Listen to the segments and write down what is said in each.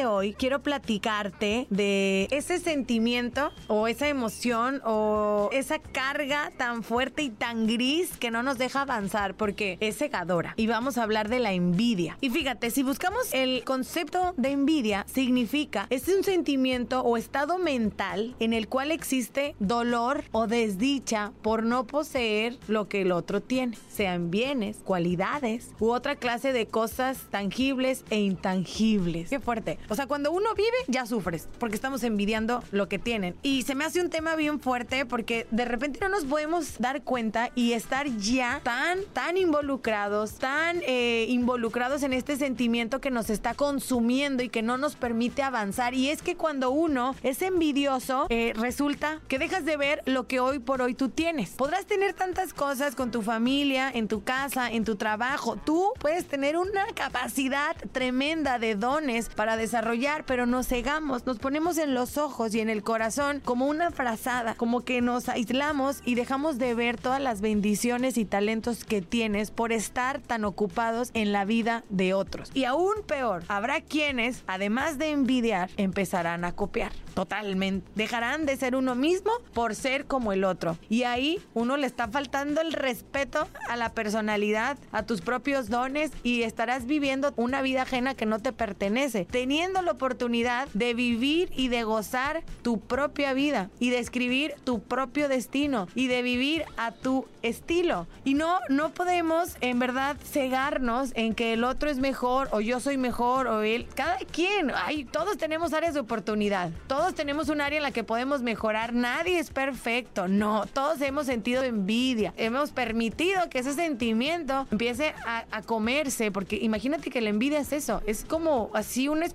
De hoy quiero platicarte de ese sentimiento o esa emoción o esa carga tan fuerte y tan gris que no nos deja avanzar porque es cegadora. Y vamos a hablar de la envidia. Y fíjate, si buscamos el concepto de envidia, significa es un sentimiento o estado mental en el cual existe dolor o desdicha por no poseer lo que el otro tiene, sean bienes, cualidades u otra clase de cosas tangibles e intangibles. Qué fuerte. O sea, cuando uno vive, ya sufres, porque estamos envidiando lo que tienen. Y se me hace un tema bien fuerte porque de repente no nos podemos dar cuenta y estar ya tan, tan involucrados, tan eh, involucrados en este sentimiento que nos está consumiendo y que no nos permite avanzar. Y es que cuando uno es envidioso, eh, resulta que dejas de ver lo que hoy por hoy tú tienes. Podrás tener tantas cosas con tu familia, en tu casa, en tu trabajo. Tú puedes tener una capacidad tremenda de dones para desarrollar, pero nos cegamos, nos ponemos en los ojos y en el corazón como una frazada, como que nos aislamos y dejamos de ver todas las bendiciones y talentos que tienes por estar tan ocupados en la vida de otros. Y aún peor, habrá quienes, además de envidiar, empezarán a copiar. Totalmente. Dejarán de ser uno mismo por ser como el otro. Y ahí uno le está faltando el respeto a la personalidad, a tus propios dones y estarás viviendo una vida ajena que no te pertenece teniendo la oportunidad de vivir y de gozar tu propia vida y de escribir tu propio destino y de vivir a tu estilo. Y no, no podemos en verdad cegarnos en que el otro es mejor o yo soy mejor o él. Cada quien, ay, todos tenemos áreas de oportunidad. Todos tenemos un área en la que podemos mejorar. Nadie es perfecto. No, todos hemos sentido envidia. Hemos permitido que ese sentimiento empiece a, a comerse porque imagínate que la envidia es eso. Es como así una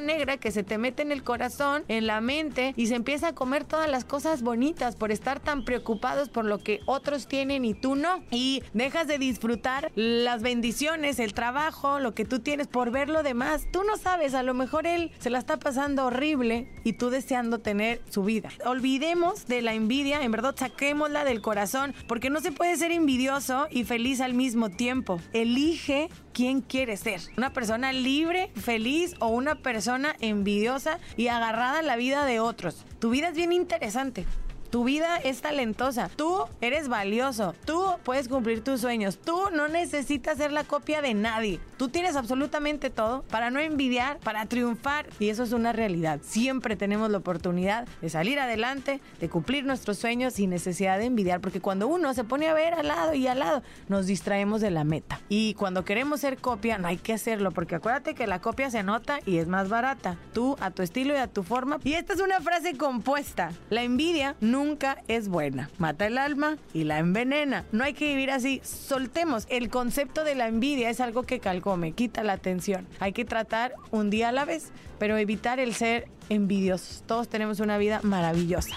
negra que se te mete en el corazón, en la mente y se empieza a comer todas las cosas bonitas por estar tan preocupados por lo que otros tienen y tú no. Y dejas de disfrutar las bendiciones, el trabajo, lo que tú tienes por ver lo demás. Tú no sabes, a lo mejor él se la está pasando horrible y tú deseando tener su vida. Olvidemos de la envidia, en verdad saquémosla del corazón porque no se puede ser envidioso y feliz al mismo tiempo. Elige quién quieres ser. Una persona libre, feliz o una persona envidiosa y agarrada a la vida de otros. Tu vida es bien interesante. Tu vida es talentosa. Tú eres valioso. Tú puedes cumplir tus sueños. Tú no necesitas ser la copia de nadie. Tú tienes absolutamente todo para no envidiar, para triunfar. Y eso es una realidad. Siempre tenemos la oportunidad de salir adelante, de cumplir nuestros sueños sin necesidad de envidiar. Porque cuando uno se pone a ver al lado y al lado, nos distraemos de la meta. Y cuando queremos ser copia, no hay que hacerlo. Porque acuérdate que la copia se nota y es más barata. Tú a tu estilo y a tu forma. Y esta es una frase compuesta. La envidia no nunca es buena. Mata el alma y la envenena. No hay que vivir así. Soltemos. El concepto de la envidia es algo que calcome, quita la atención. Hay que tratar un día a la vez, pero evitar el ser envidiosos. Todos tenemos una vida maravillosa.